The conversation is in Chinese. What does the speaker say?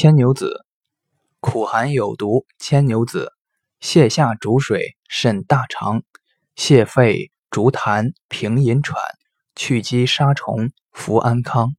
牵牛子，苦寒有毒。牵牛子，泻下逐水，渗大肠，泻肺逐痰，平饮喘，去积沙虫，服安康。